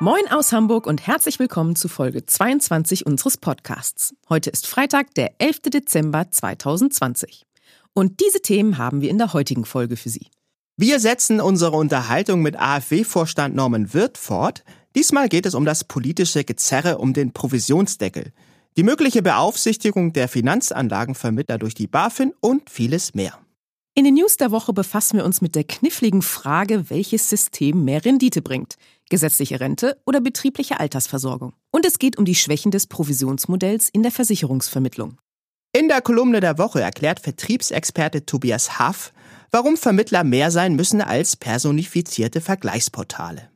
Moin aus Hamburg und herzlich willkommen zu Folge 22 unseres Podcasts. Heute ist Freitag, der 11. Dezember 2020. Und diese Themen haben wir in der heutigen Folge für Sie. Wir setzen unsere Unterhaltung mit AfW-Vorstand Norman Wirth fort. Diesmal geht es um das politische Gezerre um den Provisionsdeckel, die mögliche Beaufsichtigung der Finanzanlagenvermittler durch die BaFin und vieles mehr. In den News der Woche befassen wir uns mit der kniffligen Frage, welches System mehr Rendite bringt. Gesetzliche Rente oder betriebliche Altersversorgung. Und es geht um die Schwächen des Provisionsmodells in der Versicherungsvermittlung. In der Kolumne der Woche erklärt Vertriebsexperte Tobias Haff, warum Vermittler mehr sein müssen als personifizierte Vergleichsportale.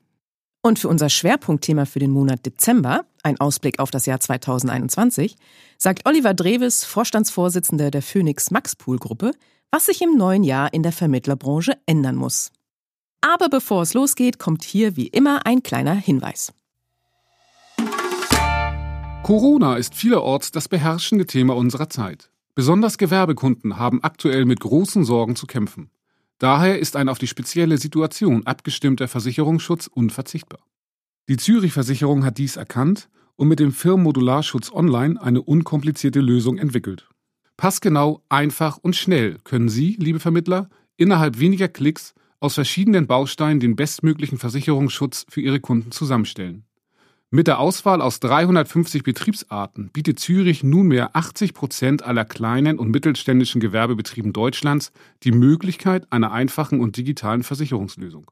Und für unser Schwerpunktthema für den Monat Dezember, ein Ausblick auf das Jahr 2021, sagt Oliver Dreves, Vorstandsvorsitzender der Phoenix Max Pool Gruppe, was sich im neuen Jahr in der Vermittlerbranche ändern muss. Aber bevor es losgeht, kommt hier wie immer ein kleiner Hinweis. Corona ist vielerorts das beherrschende Thema unserer Zeit. Besonders Gewerbekunden haben aktuell mit großen Sorgen zu kämpfen. Daher ist ein auf die spezielle Situation abgestimmter Versicherungsschutz unverzichtbar. Die Zürich-Versicherung hat dies erkannt und mit dem Firmenmodularschutz Online eine unkomplizierte Lösung entwickelt. Passgenau, einfach und schnell können Sie, liebe Vermittler, innerhalb weniger Klicks aus verschiedenen Bausteinen den bestmöglichen Versicherungsschutz für Ihre Kunden zusammenstellen. Mit der Auswahl aus 350 Betriebsarten bietet Zürich nunmehr 80 Prozent aller kleinen und mittelständischen Gewerbebetrieben Deutschlands die Möglichkeit einer einfachen und digitalen Versicherungslösung.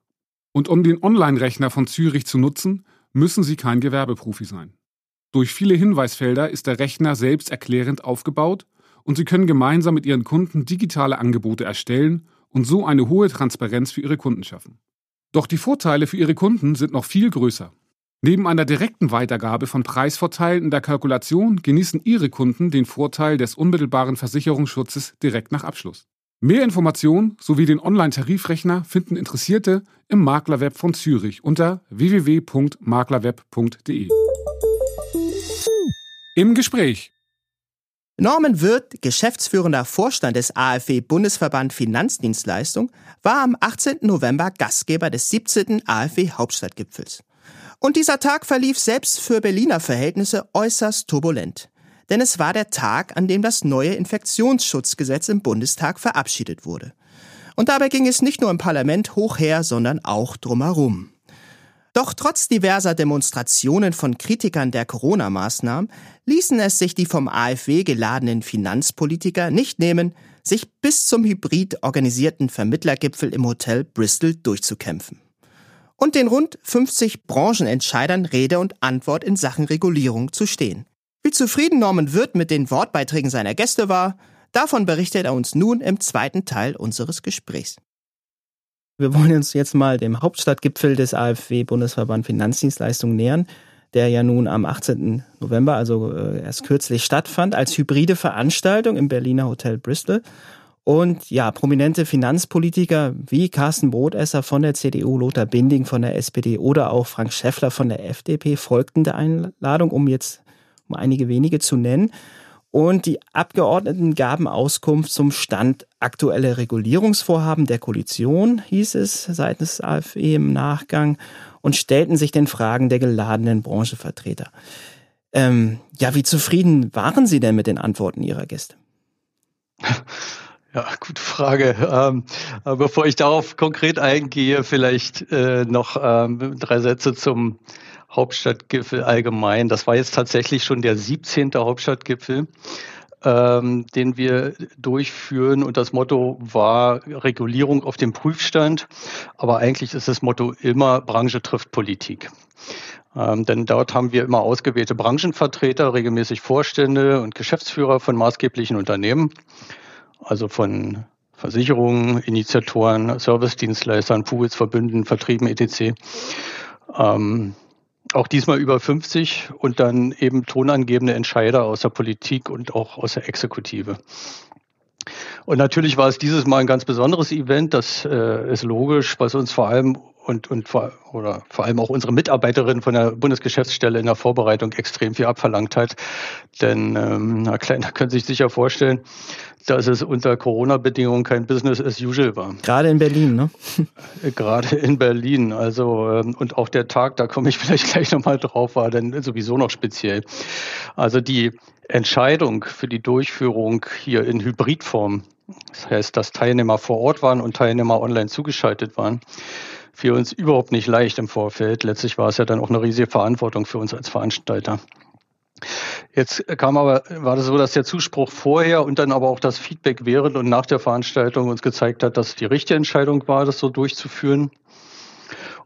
Und um den Online-Rechner von Zürich zu nutzen, müssen Sie kein Gewerbeprofi sein. Durch viele Hinweisfelder ist der Rechner selbsterklärend aufgebaut und Sie können gemeinsam mit Ihren Kunden digitale Angebote erstellen und so eine hohe Transparenz für Ihre Kunden schaffen. Doch die Vorteile für Ihre Kunden sind noch viel größer. Neben einer direkten Weitergabe von Preisvorteilen in der Kalkulation genießen Ihre Kunden den Vorteil des unmittelbaren Versicherungsschutzes direkt nach Abschluss. Mehr Informationen sowie den Online-Tarifrechner finden Interessierte im Maklerweb von Zürich unter www.maklerweb.de. Im Gespräch Norman Wirth, geschäftsführender Vorstand des AfW Bundesverband Finanzdienstleistung, war am 18. November Gastgeber des 17. AfW Hauptstadtgipfels. Und dieser Tag verlief selbst für Berliner Verhältnisse äußerst turbulent. Denn es war der Tag, an dem das neue Infektionsschutzgesetz im Bundestag verabschiedet wurde. Und dabei ging es nicht nur im Parlament hoch her, sondern auch drumherum. Doch trotz diverser Demonstrationen von Kritikern der Corona-Maßnahmen ließen es sich die vom AfW geladenen Finanzpolitiker nicht nehmen, sich bis zum hybrid organisierten Vermittlergipfel im Hotel Bristol durchzukämpfen. Und den rund 50 Branchenentscheidern Rede und Antwort in Sachen Regulierung zu stehen. Wie zufrieden Norman Wirth mit den Wortbeiträgen seiner Gäste war, davon berichtet er uns nun im zweiten Teil unseres Gesprächs. Wir wollen uns jetzt mal dem Hauptstadtgipfel des AfW Bundesverband Finanzdienstleistungen nähern, der ja nun am 18. November, also äh, erst kürzlich stattfand, als hybride Veranstaltung im Berliner Hotel Bristol. Und ja, prominente Finanzpolitiker wie Carsten Brotesser von der CDU, Lothar Binding von der SPD oder auch Frank Schäffler von der FDP folgten der Einladung, um jetzt um einige wenige zu nennen. Und die Abgeordneten gaben Auskunft zum Stand aktueller Regulierungsvorhaben der Koalition, hieß es seitens AfE im Nachgang, und stellten sich den Fragen der geladenen Branchevertreter. Ähm, ja, wie zufrieden waren Sie denn mit den Antworten Ihrer Gäste? Ja, gute Frage. Ähm, bevor ich darauf konkret eingehe, vielleicht äh, noch ähm, drei Sätze zum Hauptstadtgipfel allgemein. Das war jetzt tatsächlich schon der 17. Hauptstadtgipfel, ähm, den wir durchführen. Und das Motto war Regulierung auf dem Prüfstand. Aber eigentlich ist das Motto immer Branche trifft Politik. Ähm, denn dort haben wir immer ausgewählte Branchenvertreter, regelmäßig Vorstände und Geschäftsführer von maßgeblichen Unternehmen, also von Versicherungen, Initiatoren, Servicedienstleistern, Pools, Verbünden, Vertrieben, etc. Ähm, auch diesmal über 50 und dann eben tonangebende Entscheider aus der Politik und auch aus der Exekutive. Und natürlich war es dieses Mal ein ganz besonderes Event. Das äh, ist logisch, was uns vor allem und, und vor, oder vor allem auch unsere Mitarbeiterin von der Bundesgeschäftsstelle in der Vorbereitung extrem viel abverlangt hat. Denn ähm, na klar, da können Sie sich sicher vorstellen, dass es unter Corona-Bedingungen kein Business as usual war. Gerade in Berlin, ne? Gerade in Berlin. Also ähm, und auch der Tag, da komme ich vielleicht gleich nochmal drauf, war dann sowieso noch speziell. Also die Entscheidung für die Durchführung hier in Hybridform, das heißt, dass Teilnehmer vor Ort waren und Teilnehmer online zugeschaltet waren, für uns überhaupt nicht leicht im Vorfeld. Letztlich war es ja dann auch eine riesige Verantwortung für uns als Veranstalter. Jetzt kam aber, war das so, dass der Zuspruch vorher und dann aber auch das Feedback während und nach der Veranstaltung uns gezeigt hat, dass die richtige Entscheidung war, das so durchzuführen.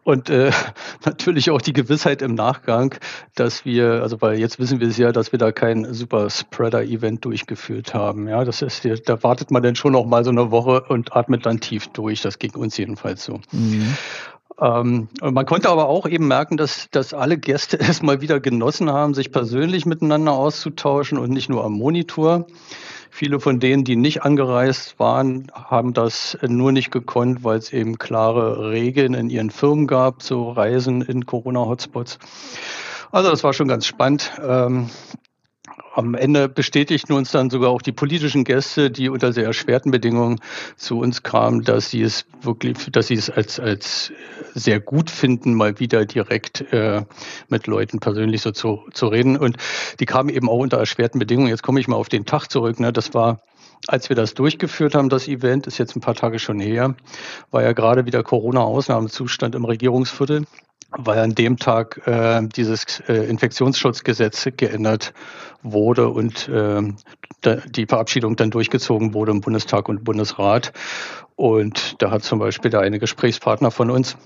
Und äh, natürlich auch die Gewissheit im Nachgang, dass wir, also weil jetzt wissen wir es ja, dass wir da kein Super Spreader-Event durchgeführt haben. Ja, das ist, da wartet man dann schon noch mal so eine Woche und atmet dann tief durch. Das ging uns jedenfalls so. Mhm. Ähm, man konnte aber auch eben merken, dass, dass alle Gäste es mal wieder genossen haben, sich persönlich miteinander auszutauschen und nicht nur am Monitor. Viele von denen, die nicht angereist waren, haben das nur nicht gekonnt, weil es eben klare Regeln in ihren Firmen gab zu Reisen in Corona-Hotspots. Also das war schon ganz spannend. Ähm, am Ende bestätigten uns dann sogar auch die politischen Gäste, die unter sehr erschwerten Bedingungen zu uns kamen, dass sie es wirklich, dass sie es als, als sehr gut finden, mal wieder direkt äh, mit Leuten persönlich so zu, zu reden. Und die kamen eben auch unter erschwerten Bedingungen. Jetzt komme ich mal auf den Tag zurück. Ne? Das war als wir das durchgeführt haben, das Event, ist jetzt ein paar Tage schon her, war ja gerade wieder Corona-Ausnahmezustand im Regierungsviertel weil an dem Tag äh, dieses äh, Infektionsschutzgesetz geändert wurde und äh, die Verabschiedung dann durchgezogen wurde im Bundestag und Bundesrat. Und da hat zum Beispiel der eine Gesprächspartner von uns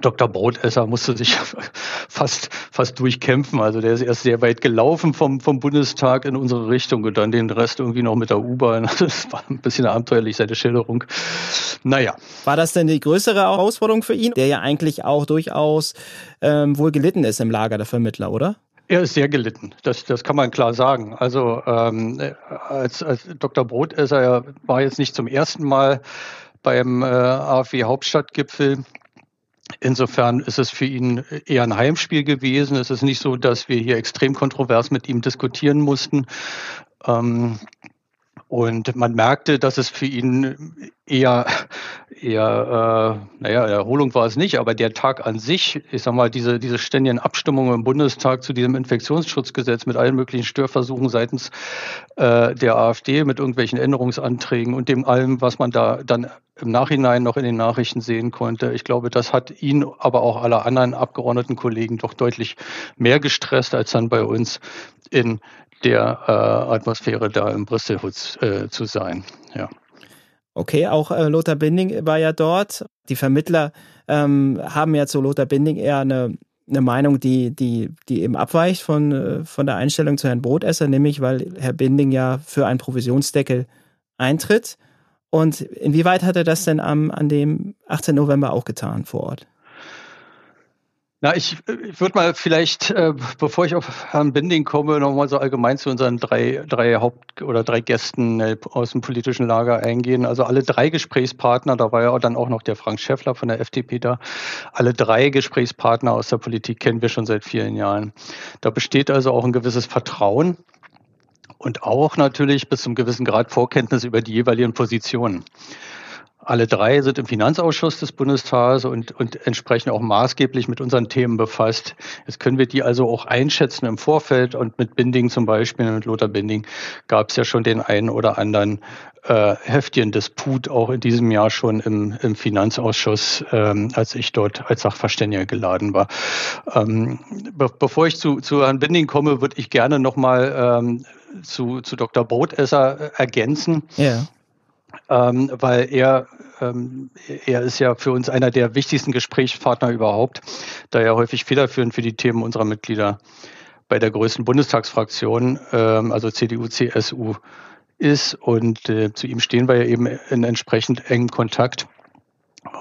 Dr. Brotesser musste sich fast, fast durchkämpfen. Also der ist erst sehr weit gelaufen vom, vom Bundestag in unsere Richtung und dann den Rest irgendwie noch mit der U-Bahn. Das war ein bisschen abenteuerlich, seine Schilderung. Naja. War das denn die größere Herausforderung für ihn, der ja eigentlich auch durchaus ähm, wohl gelitten ist im Lager der Vermittler, oder? Er ist sehr gelitten, das, das kann man klar sagen. Also ähm, als, als Dr. Brotesser war jetzt nicht zum ersten Mal beim äh, AfW Hauptstadtgipfel Insofern ist es für ihn eher ein Heimspiel gewesen. Es ist nicht so, dass wir hier extrem kontrovers mit ihm diskutieren mussten. Ähm, und man merkte, dass es für ihn eher, eher äh, naja, Erholung war es nicht, aber der Tag an sich, ich sag mal, diese, diese ständigen Abstimmungen im Bundestag zu diesem Infektionsschutzgesetz mit allen möglichen Störversuchen seitens äh, der AfD, mit irgendwelchen Änderungsanträgen und dem allem, was man da dann im Nachhinein noch in den Nachrichten sehen konnte. Ich glaube, das hat ihn, aber auch alle anderen Abgeordneten Kollegen doch deutlich mehr gestresst als dann bei uns in der äh, Atmosphäre da im Brüsselhutz äh, zu sein. Ja. Okay, auch äh, Lothar Binding war ja dort. Die Vermittler ähm, haben ja zu Lothar Binding eher eine, eine Meinung, die, die, die eben abweicht von, äh, von der Einstellung zu Herrn Brotesser, nämlich weil Herr Binding ja für einen Provisionsdeckel eintritt. Und inwieweit hat er das denn am, an dem 18. November auch getan vor Ort? Na, ich, ich würde mal vielleicht, äh, bevor ich auf Herrn Binding komme, nochmal so allgemein zu unseren drei, drei Haupt- oder drei Gästen äh, aus dem politischen Lager eingehen. Also alle drei Gesprächspartner, da war ja dann auch noch der Frank Schäffler von der FDP da, alle drei Gesprächspartner aus der Politik kennen wir schon seit vielen Jahren. Da besteht also auch ein gewisses Vertrauen und auch natürlich bis zum gewissen Grad Vorkenntnis über die jeweiligen Positionen. Alle drei sind im Finanzausschuss des Bundestages und, und entsprechend auch maßgeblich mit unseren Themen befasst. Jetzt können wir die also auch einschätzen im Vorfeld und mit Binding zum Beispiel, mit Lothar Binding gab es ja schon den einen oder anderen äh, heftigen Disput, auch in diesem Jahr schon im, im Finanzausschuss, ähm, als ich dort als Sachverständiger geladen war. Ähm, be bevor ich zu, zu Herrn Binding komme, würde ich gerne nochmal ähm, zu, zu Dr. Brotesser ergänzen. Ja ähm, weil er, ähm, er ist ja für uns einer der wichtigsten Gesprächspartner überhaupt, da er häufig federführend für die Themen unserer Mitglieder bei der größten Bundestagsfraktion, ähm, also CDU, CSU, ist. Und äh, zu ihm stehen wir ja eben in entsprechend engem Kontakt.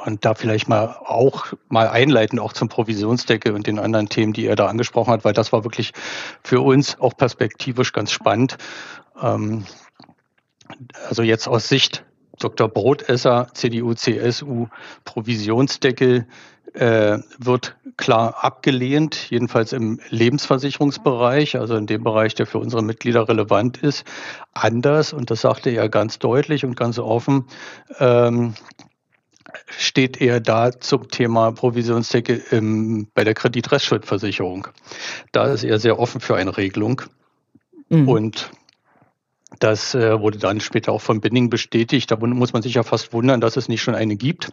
Und da vielleicht mal auch mal einleiten, auch zum Provisionsdeckel und den anderen Themen, die er da angesprochen hat, weil das war wirklich für uns auch perspektivisch ganz spannend. Ähm, also jetzt aus Sicht Dr. Brotesser, CDU, CSU, Provisionsdeckel äh, wird klar abgelehnt, jedenfalls im Lebensversicherungsbereich, also in dem Bereich, der für unsere Mitglieder relevant ist, anders, und das sagte er ganz deutlich und ganz offen, ähm, steht er da zum Thema Provisionsdecke im, bei der Kreditrestschrittversicherung. Da ist er sehr offen für eine Regelung. Mhm. Und das äh, wurde dann später auch von Binning bestätigt. Da muss man sich ja fast wundern, dass es nicht schon eine gibt.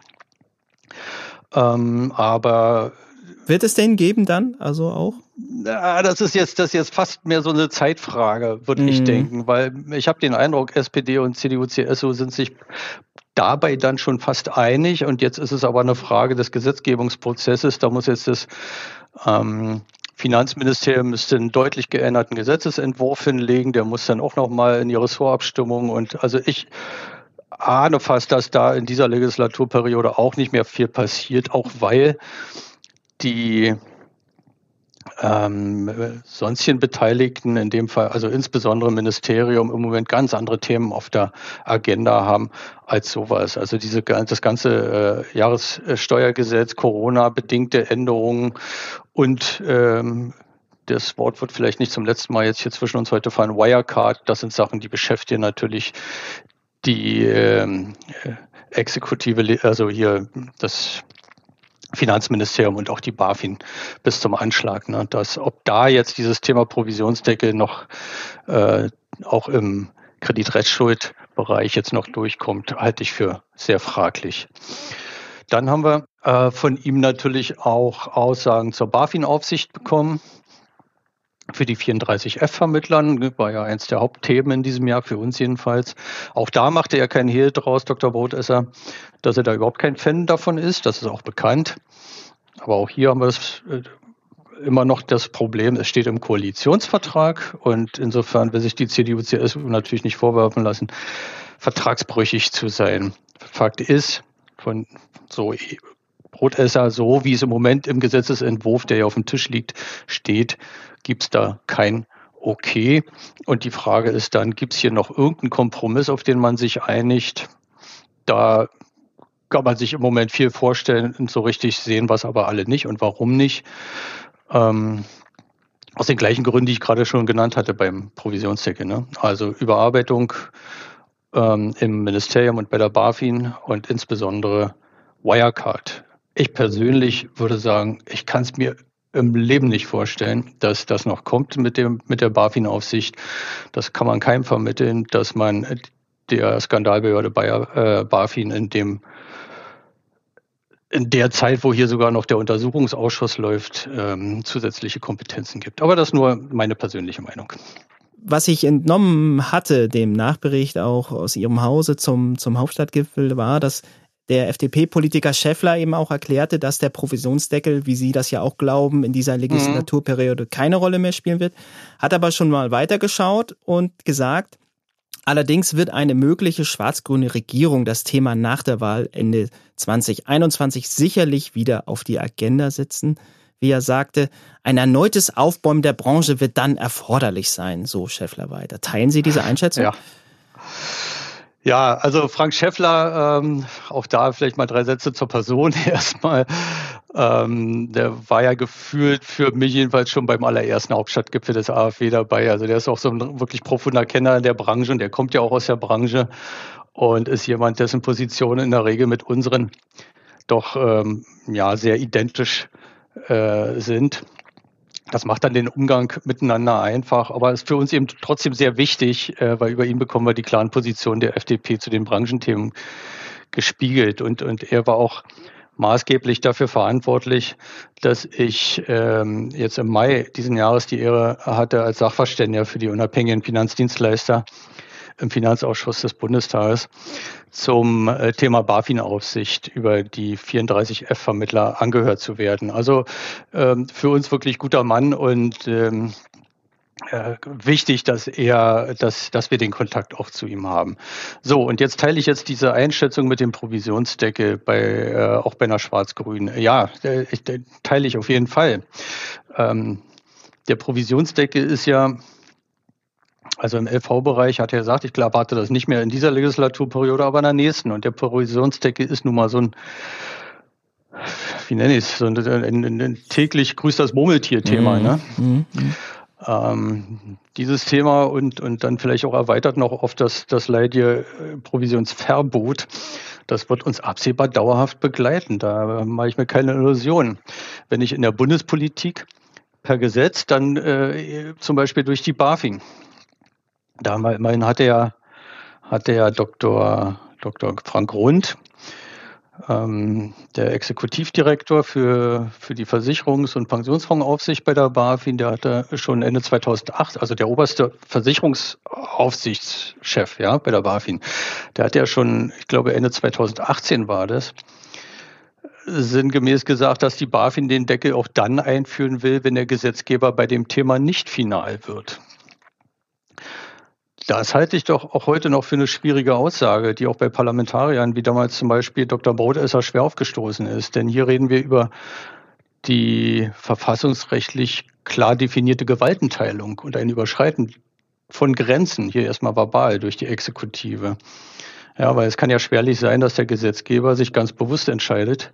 Ähm, aber wird es den geben dann, also auch? Ja, das ist jetzt, das ist jetzt fast mehr so eine Zeitfrage, würde mhm. ich denken, weil ich habe den Eindruck, SPD und CDU, CSU sind sich dabei dann schon fast einig und jetzt ist es aber eine Frage des Gesetzgebungsprozesses. Da muss jetzt das ähm, Finanzministerium müsste einen deutlich geänderten Gesetzesentwurf hinlegen, der muss dann auch nochmal in die Ressortabstimmung. Und also ich ahne fast, dass da in dieser Legislaturperiode auch nicht mehr viel passiert, auch weil die ähm, sonstigen Beteiligten, in dem Fall also insbesondere Ministerium, im Moment ganz andere Themen auf der Agenda haben als sowas. Also diese das ganze äh, Jahressteuergesetz, Corona-bedingte Änderungen und ähm, das Wort wird vielleicht nicht zum letzten Mal jetzt hier zwischen uns heute fallen, Wirecard, das sind Sachen, die beschäftigen natürlich die ähm, Exekutive, also hier das Finanzministerium und auch die BaFin bis zum Anschlag. Ne? Dass, ob da jetzt dieses Thema Provisionsdeckel noch äh, auch im Kreditrechtsschuldbereich jetzt noch durchkommt, halte ich für sehr fraglich. Dann haben wir äh, von ihm natürlich auch Aussagen zur BaFin-Aufsicht bekommen für die 34F-Vermittlern, ne, war ja eins der Hauptthemen in diesem Jahr, für uns jedenfalls. Auch da machte er keinen Hehl draus, Dr. Brotesser, dass er da überhaupt kein Fan davon ist. Das ist auch bekannt. Aber auch hier haben wir das, äh, immer noch das Problem, es steht im Koalitionsvertrag und insofern will sich die CDU, CSU natürlich nicht vorwerfen lassen, vertragsbrüchig zu sein. Fakt ist, von so Brotesser, so wie es im Moment im Gesetzesentwurf, der ja auf dem Tisch liegt, steht, gibt es da kein Okay. Und die Frage ist dann, gibt es hier noch irgendeinen Kompromiss, auf den man sich einigt? Da kann man sich im Moment viel vorstellen und so richtig sehen, was aber alle nicht und warum nicht. Ähm, aus den gleichen Gründen, die ich gerade schon genannt hatte beim Provisionsdeckel. Ne? Also Überarbeitung ähm, im Ministerium und bei der BaFin und insbesondere Wirecard. Ich persönlich würde sagen, ich kann es mir im Leben nicht vorstellen, dass das noch kommt mit dem mit der BaFin-Aufsicht. Das kann man keinem vermitteln, dass man der Skandalbehörde bei äh, BaFin in dem in der Zeit, wo hier sogar noch der Untersuchungsausschuss läuft, ähm, zusätzliche Kompetenzen gibt. Aber das nur meine persönliche Meinung. Was ich entnommen hatte, dem Nachbericht auch aus Ihrem Hause zum, zum Hauptstadtgipfel, war, dass der FDP-Politiker Schäffler eben auch erklärte, dass der Provisionsdeckel, wie Sie das ja auch glauben, in dieser Legislaturperiode keine Rolle mehr spielen wird, hat aber schon mal weitergeschaut und gesagt, allerdings wird eine mögliche schwarz-grüne Regierung das Thema nach der Wahl Ende 2021 sicherlich wieder auf die Agenda setzen. Wie er sagte, ein erneutes Aufbäumen der Branche wird dann erforderlich sein, so Schäffler weiter. Teilen Sie diese Einschätzung? Ja. Ja, also Frank Schäffler, ähm, auch da vielleicht mal drei Sätze zur Person erstmal. Ähm, der war ja gefühlt für mich jedenfalls schon beim allerersten Hauptstadtgipfel des AfW dabei. Also der ist auch so ein wirklich profunder Kenner der Branche und der kommt ja auch aus der Branche und ist jemand, dessen Positionen in der Regel mit unseren doch ähm, ja sehr identisch äh, sind. Das macht dann den Umgang miteinander einfach, aber ist für uns eben trotzdem sehr wichtig, äh, weil über ihn bekommen wir die klaren Positionen der FDP zu den Branchenthemen gespiegelt. Und, und er war auch maßgeblich dafür verantwortlich, dass ich ähm, jetzt im Mai diesen Jahres die Ehre hatte, als Sachverständiger für die unabhängigen Finanzdienstleister im Finanzausschuss des Bundestages zum äh, Thema BaFin-Aufsicht über die 34F-Vermittler angehört zu werden. Also ähm, für uns wirklich guter Mann und ähm, äh, wichtig, dass er, dass, dass wir den Kontakt auch zu ihm haben. So, und jetzt teile ich jetzt diese Einschätzung mit dem Provisionsdeckel bei, äh, auch bei einer Schwarz-Grün. Ja, äh, ich, teile ich auf jeden Fall. Ähm, der Provisionsdeckel ist ja Also im LV-Bereich hat er gesagt, ich erwarte das nicht mehr in dieser Legislaturperiode, aber in der nächsten. Und der Provisionsdeckel ist nun mal so ein, wie nenne ich es, so ein, ein, ein täglich grüßt das Murmeltier-Thema. Mhm. Ne? Mhm. Ähm, dieses Thema und, und dann vielleicht auch erweitert noch auf das, das leidige äh, Provisionsverbot, das wird uns absehbar dauerhaft begleiten. Da mache ich mir keine Illusionen. Wenn ich in der Bundespolitik per Gesetz, dann äh, zum Beispiel durch die BaFin. Da immerhin hat der, hat der Dr. Dr. Frank Rund ähm, der Exekutivdirektor für, für die Versicherungs- und Pensionsfondsaufsicht bei der BaFin, der hatte schon Ende 2008, also der oberste Versicherungsaufsichtschef ja, bei der BaFin, der hat ja schon, ich glaube Ende 2018 war das, sinngemäß gesagt, dass die BaFin den Deckel auch dann einführen will, wenn der Gesetzgeber bei dem Thema nicht final wird. Das halte ich doch auch heute noch für eine schwierige Aussage, die auch bei Parlamentariern, wie damals zum Beispiel Dr. Brodesser, schwer aufgestoßen ist. Denn hier reden wir über die verfassungsrechtlich klar definierte Gewaltenteilung und ein Überschreiten von Grenzen, hier erstmal verbal durch die Exekutive. Ja, weil es kann ja schwerlich sein, dass der Gesetzgeber sich ganz bewusst entscheidet,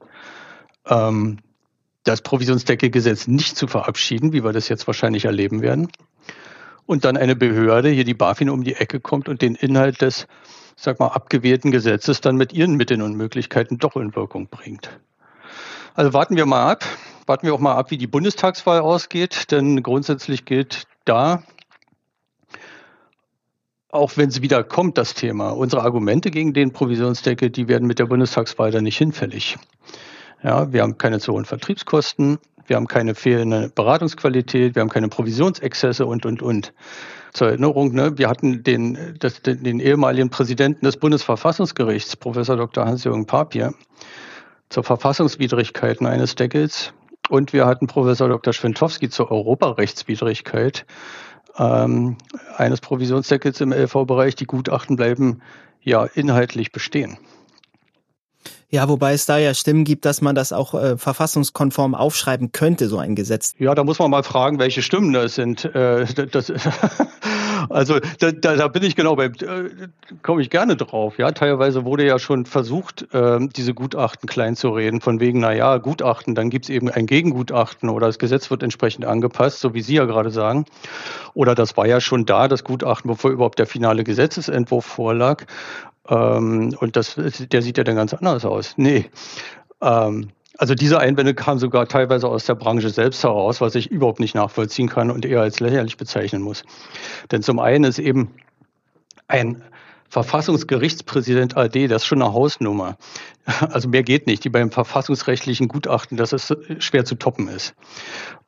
ähm, das Provisionsdeckelgesetz nicht zu verabschieden, wie wir das jetzt wahrscheinlich erleben werden, und dann eine Behörde, hier die BaFin, um die Ecke kommt und den Inhalt des, sag mal, abgewählten Gesetzes dann mit ihren Mitteln und Möglichkeiten doch in Wirkung bringt. Also warten wir mal ab. Warten wir auch mal ab, wie die Bundestagswahl ausgeht, denn grundsätzlich gilt da, auch wenn es wieder kommt, das Thema, unsere Argumente gegen den Provisionsdeckel, die werden mit der Bundestagswahl dann nicht hinfällig. Ja, wir haben keine zu hohen Vertriebskosten, wir haben keine fehlende Beratungsqualität, wir haben keine Provisionsexzesse und, und, und. Zur Erinnerung, ne, wir hatten den, das, den, den ehemaligen Präsidenten des Bundesverfassungsgerichts, Professor Dr. Hans-Jürgen Papier, zur Verfassungswidrigkeiten eines Deckels. Und wir hatten Professor Dr. Schwentowski zur Europarechtswidrigkeit ähm, eines Provisionsdeckels im LV-Bereich. Die Gutachten bleiben ja inhaltlich bestehen. Ja, wobei es da ja Stimmen gibt, dass man das auch äh, verfassungskonform aufschreiben könnte, so ein Gesetz. Ja, da muss man mal fragen, welche Stimmen das sind. Äh, das, also da, da, da bin ich genau bei, äh, komme ich gerne drauf. Ja, teilweise wurde ja schon versucht, äh, diese Gutachten klein zu reden, von wegen, na ja, Gutachten, dann gibt's eben ein Gegengutachten oder das Gesetz wird entsprechend angepasst, so wie Sie ja gerade sagen. Oder das war ja schon da, das Gutachten, bevor überhaupt der finale Gesetzesentwurf vorlag. Ähm, und das, der sieht ja dann ganz anders aus. Nee. Ähm, also diese Einwände kamen sogar teilweise aus der Branche selbst heraus, was ich überhaupt nicht nachvollziehen kann und eher als lächerlich bezeichnen muss. Denn zum einen ist eben ein Verfassungsgerichtspräsident AD, das ist schon eine Hausnummer. Also mehr geht nicht, die beim verfassungsrechtlichen Gutachten, dass es schwer zu toppen ist.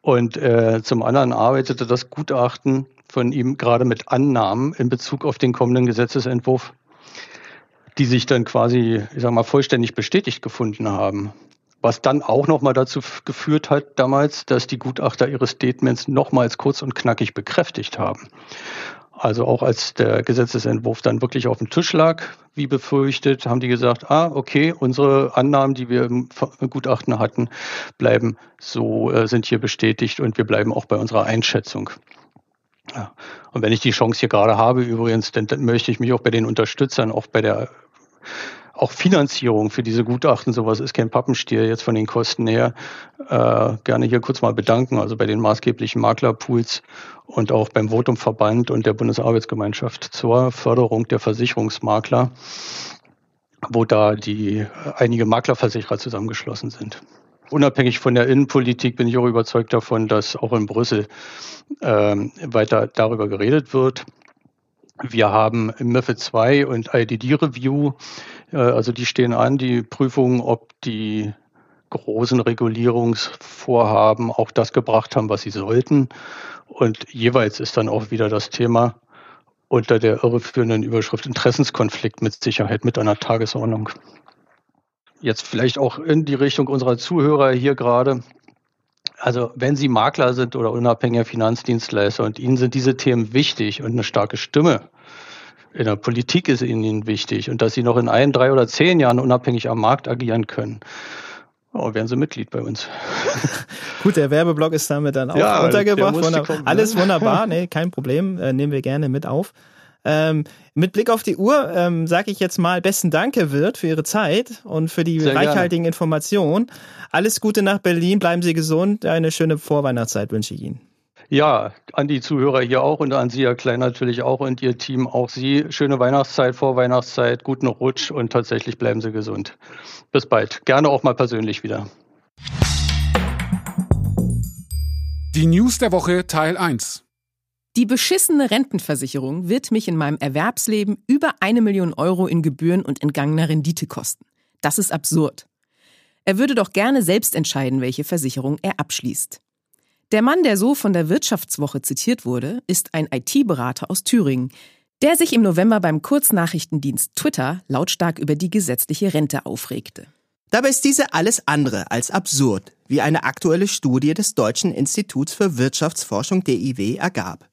Und äh, zum anderen arbeitete das Gutachten von ihm gerade mit Annahmen in Bezug auf den kommenden Gesetzesentwurf die sich dann quasi, ich sag mal, vollständig bestätigt gefunden haben. Was dann auch nochmal dazu geführt hat damals, dass die Gutachter ihre Statements nochmals kurz und knackig bekräftigt haben. Also auch als der Gesetzesentwurf dann wirklich auf dem Tisch lag, wie befürchtet, haben die gesagt, ah, okay, unsere Annahmen, die wir im Gutachten hatten, bleiben so, äh, sind hier bestätigt und wir bleiben auch bei unserer Einschätzung. Ja. Und wenn ich die Chance hier gerade habe, übrigens, dann, dann möchte ich mich auch bei den Unterstützern, auch bei der auch Finanzierung für diese Gutachten, sowas ist kein Pappenstiel jetzt von den Kosten her, äh, gerne hier kurz mal bedanken, also bei den maßgeblichen Maklerpools und auch beim Votumverband und der Bundesarbeitsgemeinschaft zur Förderung der Versicherungsmakler, wo da die einige Maklerversicherer zusammengeschlossen sind. Unabhängig von der Innenpolitik bin ich auch überzeugt davon, dass auch in Brüssel äh, weiter darüber geredet wird. Wir haben MIFID 2 und IDD Review, äh, also die stehen an, die Prüfungen, ob die großen Regulierungsvorhaben auch das gebracht haben, was sie sollten. Und jeweils ist dann auch wieder das Thema unter der irreführenden Überschrift Interessenskonflikt mit Sicherheit mit einer Tagesordnung. Jetzt vielleicht auch in die Richtung unserer Zuhörer hier gerade. Also wenn Sie Makler sind oder unabhängiger Finanzdienstleister und Ihnen sind diese Themen wichtig und eine starke Stimme in der Politik ist Ihnen wichtig und dass Sie noch in ein, drei oder zehn Jahren unabhängig am Markt agieren können Oh, werden Sie Mitglied bei uns. Gut, der Werbeblock ist damit dann auch ja, untergebracht. Wunderbar. Kommen, ne? Alles wunderbar, nee, kein Problem, äh, nehmen wir gerne mit auf. Ähm, mit Blick auf die Uhr ähm, sage ich jetzt mal besten Dank, Herr Wirt, für Ihre Zeit und für die Sehr reichhaltigen gerne. Informationen. Alles Gute nach Berlin, bleiben Sie gesund. Eine schöne Vorweihnachtszeit wünsche ich Ihnen. Ja, an die Zuhörer hier auch und an Sie, Herr Klein, natürlich auch und Ihr Team, auch Sie. Schöne Weihnachtszeit, Vorweihnachtszeit, guten Rutsch und tatsächlich bleiben Sie gesund. Bis bald. Gerne auch mal persönlich wieder. Die News der Woche Teil 1. Die beschissene Rentenversicherung wird mich in meinem Erwerbsleben über eine Million Euro in Gebühren und entgangener Rendite kosten. Das ist absurd. Er würde doch gerne selbst entscheiden, welche Versicherung er abschließt. Der Mann, der so von der Wirtschaftswoche zitiert wurde, ist ein IT-Berater aus Thüringen, der sich im November beim Kurznachrichtendienst Twitter lautstark über die gesetzliche Rente aufregte. Dabei ist diese alles andere als absurd, wie eine aktuelle Studie des Deutschen Instituts für Wirtschaftsforschung DIW ergab.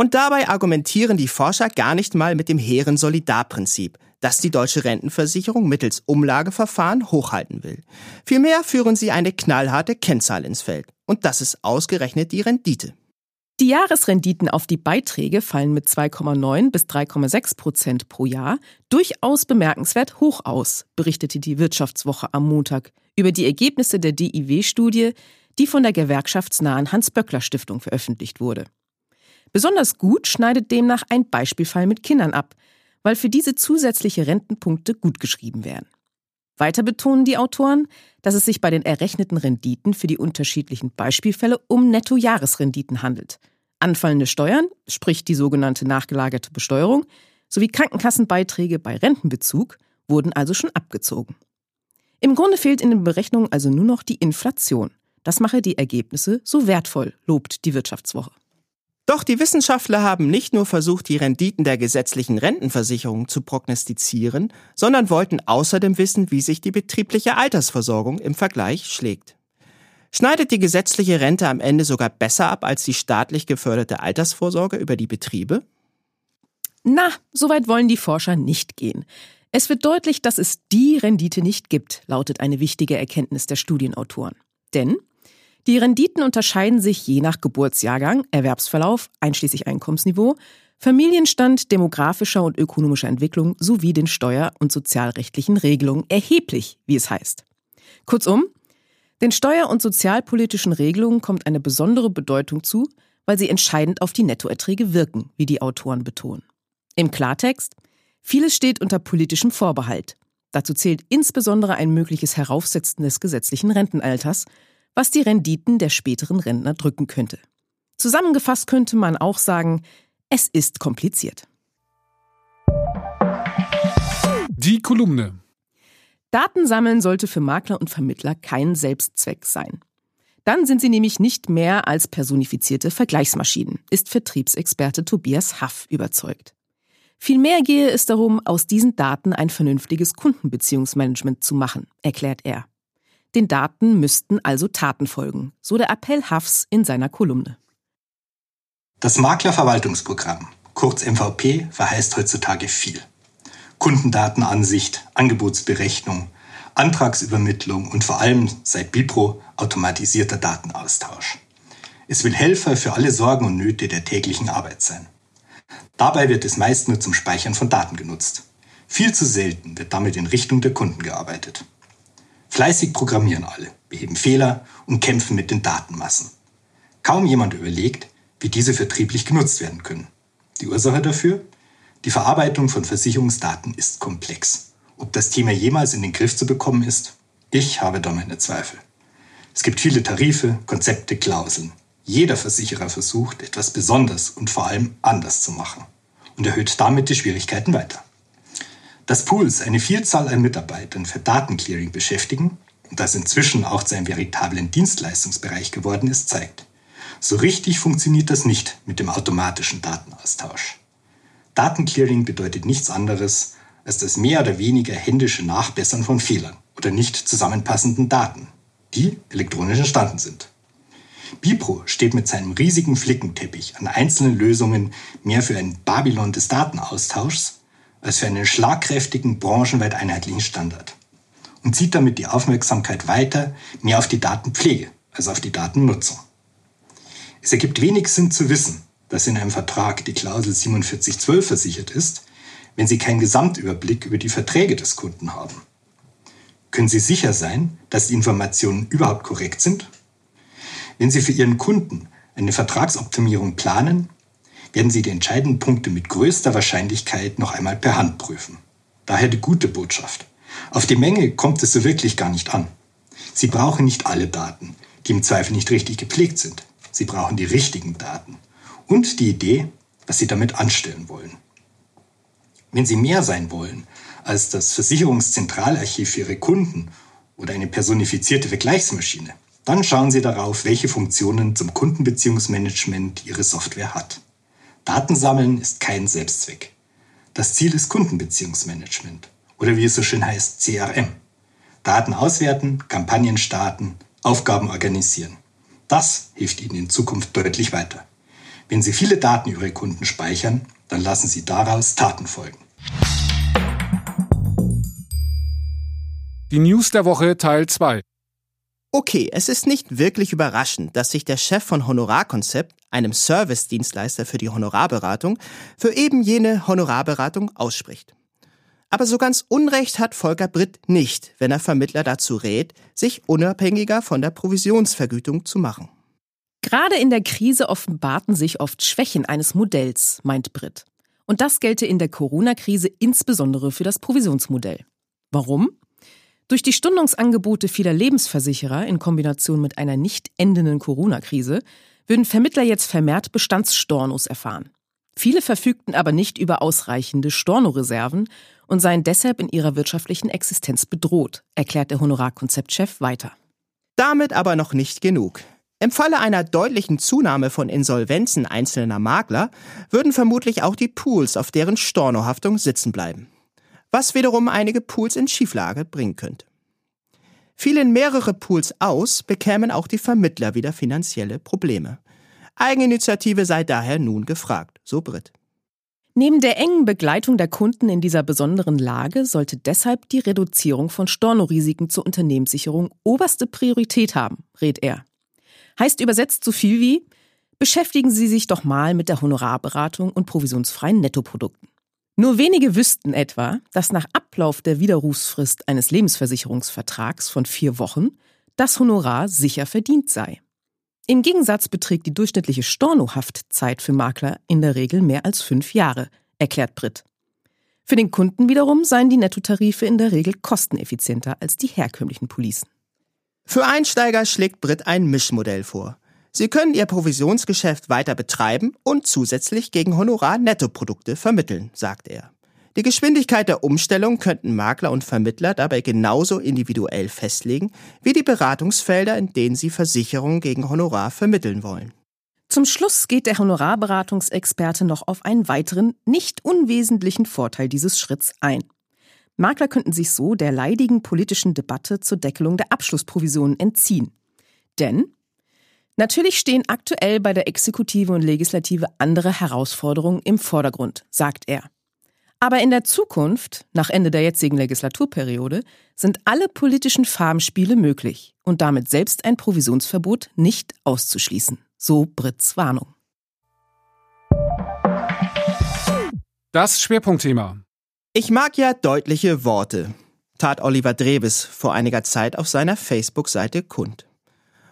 Und dabei argumentieren die Forscher gar nicht mal mit dem hehren Solidarprinzip, das die deutsche Rentenversicherung mittels Umlageverfahren hochhalten will. Vielmehr führen sie eine knallharte Kennzahl ins Feld. Und das ist ausgerechnet die Rendite. Die Jahresrenditen auf die Beiträge fallen mit 2,9 bis 3,6 Prozent pro Jahr durchaus bemerkenswert hoch aus, berichtete die Wirtschaftswoche am Montag über die Ergebnisse der DIW-Studie, die von der gewerkschaftsnahen Hans-Böckler-Stiftung veröffentlicht wurde. Besonders gut schneidet demnach ein Beispielfall mit Kindern ab, weil für diese zusätzliche Rentenpunkte gutgeschrieben werden. Weiter betonen die Autoren, dass es sich bei den errechneten Renditen für die unterschiedlichen Beispielfälle um Nettojahresrenditen handelt. Anfallende Steuern, sprich die sogenannte nachgelagerte Besteuerung, sowie Krankenkassenbeiträge bei Rentenbezug wurden also schon abgezogen. Im Grunde fehlt in den Berechnungen also nur noch die Inflation. Das mache die Ergebnisse so wertvoll, lobt die Wirtschaftswoche. Doch die Wissenschaftler haben nicht nur versucht, die Renditen der gesetzlichen Rentenversicherung zu prognostizieren, sondern wollten außerdem wissen, wie sich die betriebliche Altersversorgung im Vergleich schlägt. Schneidet die gesetzliche Rente am Ende sogar besser ab als die staatlich geförderte Altersvorsorge über die Betriebe? Na, soweit wollen die Forscher nicht gehen. Es wird deutlich, dass es die Rendite nicht gibt, lautet eine wichtige Erkenntnis der Studienautoren. Denn die Renditen unterscheiden sich je nach Geburtsjahrgang, Erwerbsverlauf, einschließlich Einkommensniveau, Familienstand, demografischer und ökonomischer Entwicklung sowie den steuer- und sozialrechtlichen Regelungen erheblich, wie es heißt. Kurzum, den steuer- und sozialpolitischen Regelungen kommt eine besondere Bedeutung zu, weil sie entscheidend auf die Nettoerträge wirken, wie die Autoren betonen. Im Klartext, vieles steht unter politischem Vorbehalt. Dazu zählt insbesondere ein mögliches Heraufsetzen des gesetzlichen Rentenalters was die Renditen der späteren Rentner drücken könnte. Zusammengefasst könnte man auch sagen, es ist kompliziert. Die Kolumne. Daten sammeln sollte für Makler und Vermittler kein Selbstzweck sein. Dann sind sie nämlich nicht mehr als personifizierte Vergleichsmaschinen, ist Vertriebsexperte Tobias Haff überzeugt. Vielmehr gehe es darum, aus diesen Daten ein vernünftiges Kundenbeziehungsmanagement zu machen, erklärt er. Den Daten müssten also Taten folgen, so der Appell Hafs in seiner Kolumne. Das Maklerverwaltungsprogramm, kurz MVP, verheißt heutzutage viel. Kundendatenansicht, Angebotsberechnung, Antragsübermittlung und vor allem seit Bipro automatisierter Datenaustausch. Es will Helfer für alle Sorgen und Nöte der täglichen Arbeit sein. Dabei wird es meist nur zum Speichern von Daten genutzt. Viel zu selten wird damit in Richtung der Kunden gearbeitet. Fleißig programmieren alle, beheben Fehler und kämpfen mit den Datenmassen. Kaum jemand überlegt, wie diese vertrieblich genutzt werden können. Die Ursache dafür? Die Verarbeitung von Versicherungsdaten ist komplex. Ob das Thema jemals in den Griff zu bekommen ist? Ich habe da meine Zweifel. Es gibt viele Tarife, Konzepte, Klauseln. Jeder Versicherer versucht, etwas besonders und vor allem anders zu machen und erhöht damit die Schwierigkeiten weiter. Dass Pools eine Vielzahl an Mitarbeitern für Datenclearing beschäftigen und das inzwischen auch zu einem veritablen Dienstleistungsbereich geworden ist, zeigt, so richtig funktioniert das nicht mit dem automatischen Datenaustausch. Datenclearing bedeutet nichts anderes als das mehr oder weniger händische Nachbessern von Fehlern oder nicht zusammenpassenden Daten, die elektronisch entstanden sind. Bipro steht mit seinem riesigen Flickenteppich an einzelnen Lösungen mehr für ein Babylon des Datenaustauschs als für einen schlagkräftigen, branchenweit einheitlichen Standard. und zieht damit die Aufmerksamkeit weiter mehr auf die Datenpflege als auf die Datennutzung. Es ergibt wenig Sinn zu wissen, dass in einem Vertrag die Klausel 4712 versichert ist, wenn Sie keinen Gesamtüberblick über die Verträge des Kunden haben. Können Sie sicher sein, dass die Informationen überhaupt korrekt sind? Wenn Sie für Ihren Kunden eine Vertragsoptimierung planen, werden Sie die entscheidenden Punkte mit größter Wahrscheinlichkeit noch einmal per Hand prüfen. Daher die gute Botschaft. Auf die Menge kommt es so wirklich gar nicht an. Sie brauchen nicht alle Daten, die im Zweifel nicht richtig gepflegt sind. Sie brauchen die richtigen Daten und die Idee, was Sie damit anstellen wollen. Wenn Sie mehr sein wollen als das Versicherungszentralarchiv für Ihre Kunden oder eine personifizierte Vergleichsmaschine, dann schauen Sie darauf, welche Funktionen zum Kundenbeziehungsmanagement Ihre Software hat. Datensammeln ist kein Selbstzweck. Das Ziel ist Kundenbeziehungsmanagement oder wie es so schön heißt, CRM. Daten auswerten, Kampagnen starten, Aufgaben organisieren. Das hilft Ihnen in Zukunft deutlich weiter. Wenn Sie viele Daten über Ihre Kunden speichern, dann lassen Sie daraus Taten folgen. Die News der Woche Teil 2. Okay, es ist nicht wirklich überraschend, dass sich der Chef von Honorarkonzept, einem Service-Dienstleister für die Honorarberatung, für eben jene Honorarberatung ausspricht. Aber so ganz Unrecht hat Volker Britt nicht, wenn er Vermittler dazu rät, sich unabhängiger von der Provisionsvergütung zu machen. Gerade in der Krise offenbarten sich oft Schwächen eines Modells, meint Britt. Und das gelte in der Corona-Krise insbesondere für das Provisionsmodell. Warum? Durch die Stundungsangebote vieler Lebensversicherer in Kombination mit einer nicht endenden Corona-Krise würden Vermittler jetzt vermehrt Bestandsstornos erfahren. Viele verfügten aber nicht über ausreichende Stornoreserven und seien deshalb in ihrer wirtschaftlichen Existenz bedroht, erklärt der Honorarkonzeptchef weiter. Damit aber noch nicht genug. Im Falle einer deutlichen Zunahme von Insolvenzen einzelner Makler würden vermutlich auch die Pools auf deren Stornohaftung sitzen bleiben was wiederum einige Pools in Schieflage bringen könnte. Fielen mehrere Pools aus, bekämen auch die Vermittler wieder finanzielle Probleme. Eigeninitiative sei daher nun gefragt, so Britt. Neben der engen Begleitung der Kunden in dieser besonderen Lage sollte deshalb die Reduzierung von Stornorisiken zur Unternehmenssicherung oberste Priorität haben, rät er. Heißt übersetzt so viel wie Beschäftigen Sie sich doch mal mit der Honorarberatung und provisionsfreien Nettoprodukten. Nur wenige wüssten etwa, dass nach Ablauf der Widerrufsfrist eines Lebensversicherungsvertrags von vier Wochen das Honorar sicher verdient sei. Im Gegensatz beträgt die durchschnittliche Stornohaftzeit für Makler in der Regel mehr als fünf Jahre, erklärt Britt. Für den Kunden wiederum seien die Nettotarife in der Regel kosteneffizienter als die herkömmlichen Policen. Für Einsteiger schlägt Britt ein Mischmodell vor. Sie können Ihr Provisionsgeschäft weiter betreiben und zusätzlich gegen Honorar Nettoprodukte vermitteln, sagt er. Die Geschwindigkeit der Umstellung könnten Makler und Vermittler dabei genauso individuell festlegen wie die Beratungsfelder, in denen sie Versicherungen gegen Honorar vermitteln wollen. Zum Schluss geht der Honorarberatungsexperte noch auf einen weiteren, nicht unwesentlichen Vorteil dieses Schritts ein. Makler könnten sich so der leidigen politischen Debatte zur Deckelung der Abschlussprovisionen entziehen. Denn Natürlich stehen aktuell bei der Exekutive und Legislative andere Herausforderungen im Vordergrund, sagt er. Aber in der Zukunft, nach Ende der jetzigen Legislaturperiode, sind alle politischen Farbenspiele möglich und damit selbst ein Provisionsverbot nicht auszuschließen. So Britts Warnung. Das Schwerpunktthema. Ich mag ja deutliche Worte, tat Oliver Drebes vor einiger Zeit auf seiner Facebook-Seite kund.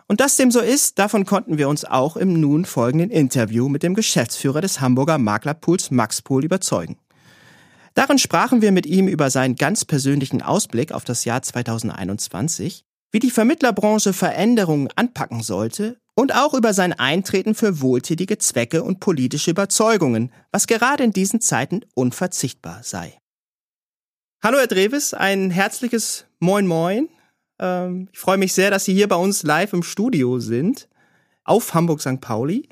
Und dass dem so ist, davon konnten wir uns auch im nun folgenden Interview mit dem Geschäftsführer des Hamburger Maklerpools Max Pool überzeugen. Darin sprachen wir mit ihm über seinen ganz persönlichen Ausblick auf das Jahr 2021, wie die Vermittlerbranche Veränderungen anpacken sollte und auch über sein Eintreten für wohltätige Zwecke und politische Überzeugungen, was gerade in diesen Zeiten unverzichtbar sei. Hallo Herr Dreves, ein herzliches Moin Moin. Ähm, ich freue mich sehr, dass Sie hier bei uns live im Studio sind, auf Hamburg St. Pauli.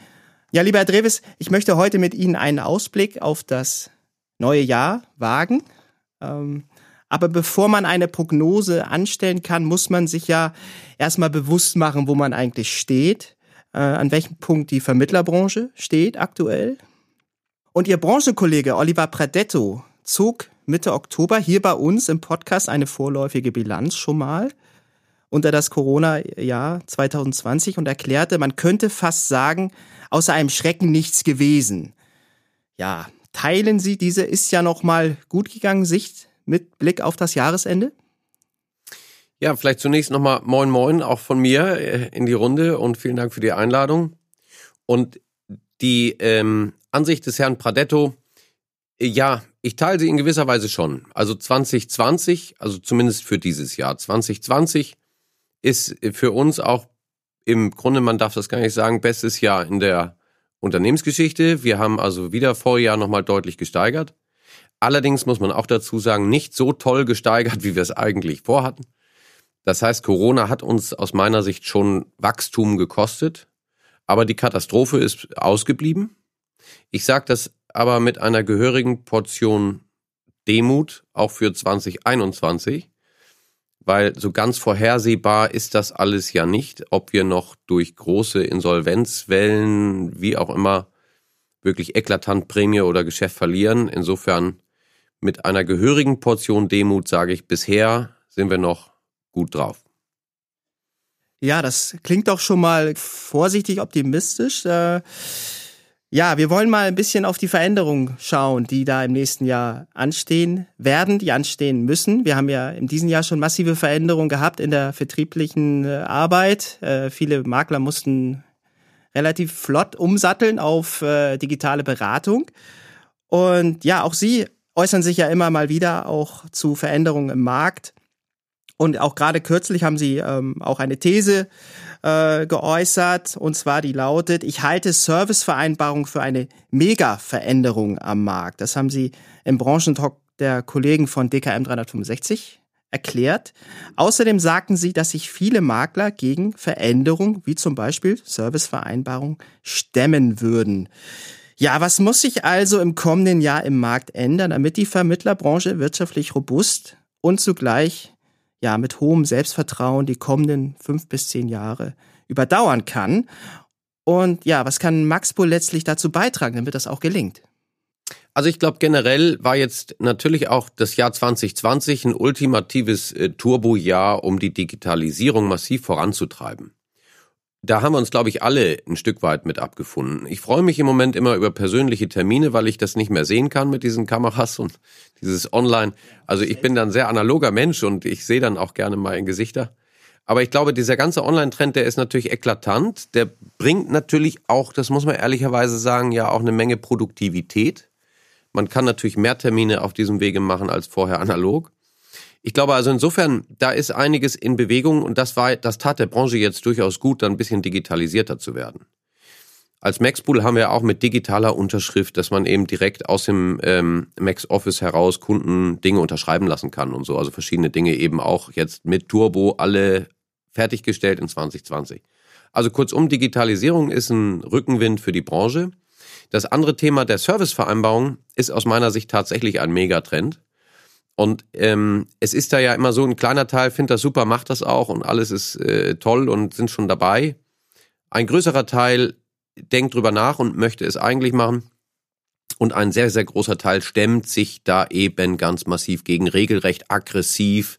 Ja, lieber Herr Dreves, ich möchte heute mit Ihnen einen Ausblick auf das neue Jahr wagen. Ähm, aber bevor man eine Prognose anstellen kann, muss man sich ja erstmal bewusst machen, wo man eigentlich steht, äh, an welchem Punkt die Vermittlerbranche steht aktuell. Und Ihr Branchenkollege Oliver Pradetto zog Mitte Oktober hier bei uns im Podcast eine vorläufige Bilanz schon mal unter das Corona-Jahr 2020 und erklärte, man könnte fast sagen, außer einem Schrecken nichts gewesen. Ja, teilen Sie diese ist ja noch mal gut gegangen Sicht mit Blick auf das Jahresende? Ja, vielleicht zunächst nochmal Moin Moin auch von mir äh, in die Runde und vielen Dank für die Einladung. Und die ähm, Ansicht des Herrn Pradetto, äh, ja, ich teile sie in gewisser Weise schon. Also 2020, also zumindest für dieses Jahr 2020, ist für uns auch im Grunde, man darf das gar nicht sagen, bestes Jahr in der Unternehmensgeschichte. Wir haben also wieder Vorjahr nochmal deutlich gesteigert. Allerdings muss man auch dazu sagen, nicht so toll gesteigert, wie wir es eigentlich vorhatten. Das heißt, Corona hat uns aus meiner Sicht schon Wachstum gekostet, aber die Katastrophe ist ausgeblieben. Ich sage das aber mit einer gehörigen Portion Demut auch für 2021, weil so ganz vorhersehbar ist das alles ja nicht, ob wir noch durch große Insolvenzwellen, wie auch immer, wirklich eklatant Prämie oder Geschäft verlieren. Insofern mit einer gehörigen Portion Demut sage ich, bisher sind wir noch gut drauf. Ja, das klingt doch schon mal vorsichtig optimistisch. Äh ja, wir wollen mal ein bisschen auf die Veränderungen schauen, die da im nächsten Jahr anstehen werden, die anstehen müssen. Wir haben ja in diesem Jahr schon massive Veränderungen gehabt in der vertrieblichen äh, Arbeit. Äh, viele Makler mussten relativ flott umsatteln auf äh, digitale Beratung. Und ja, auch Sie äußern sich ja immer mal wieder auch zu Veränderungen im Markt. Und auch gerade kürzlich haben Sie ähm, auch eine These äh, geäußert, und zwar die lautet, ich halte Servicevereinbarung für eine Mega-Veränderung am Markt. Das haben sie im Branchentalk der Kollegen von DKM 365 erklärt. Außerdem sagten sie, dass sich viele Makler gegen Veränderungen, wie zum Beispiel Servicevereinbarung, stemmen würden. Ja, was muss sich also im kommenden Jahr im Markt ändern, damit die Vermittlerbranche wirtschaftlich robust und zugleich ja mit hohem Selbstvertrauen die kommenden fünf bis zehn Jahre überdauern kann. Und ja, was kann Maxpool letztlich dazu beitragen, damit das auch gelingt? Also ich glaube, generell war jetzt natürlich auch das Jahr 2020 ein ultimatives äh, Turbojahr, um die Digitalisierung massiv voranzutreiben da haben wir uns, glaube ich, alle ein Stück weit mit abgefunden. Ich freue mich im Moment immer über persönliche Termine, weil ich das nicht mehr sehen kann mit diesen Kameras und dieses Online. Also ich bin dann sehr analoger Mensch und ich sehe dann auch gerne mal in Gesichter. Aber ich glaube, dieser ganze Online-Trend, der ist natürlich eklatant. Der bringt natürlich auch, das muss man ehrlicherweise sagen, ja auch eine Menge Produktivität. Man kann natürlich mehr Termine auf diesem Wege machen als vorher analog. Ich glaube also insofern, da ist einiges in Bewegung und das war, das tat der Branche jetzt durchaus gut, da ein bisschen digitalisierter zu werden. Als Maxpool haben wir auch mit digitaler Unterschrift, dass man eben direkt aus dem ähm, Max Office heraus Kunden Dinge unterschreiben lassen kann und so. Also verschiedene Dinge eben auch jetzt mit Turbo alle fertiggestellt in 2020. Also kurzum, Digitalisierung ist ein Rückenwind für die Branche. Das andere Thema der Servicevereinbarung ist aus meiner Sicht tatsächlich ein Megatrend. Und ähm, es ist da ja immer so, ein kleiner Teil findet das super, macht das auch und alles ist äh, toll und sind schon dabei. Ein größerer Teil denkt drüber nach und möchte es eigentlich machen. Und ein sehr, sehr großer Teil stemmt sich da eben ganz massiv gegen regelrecht aggressiv.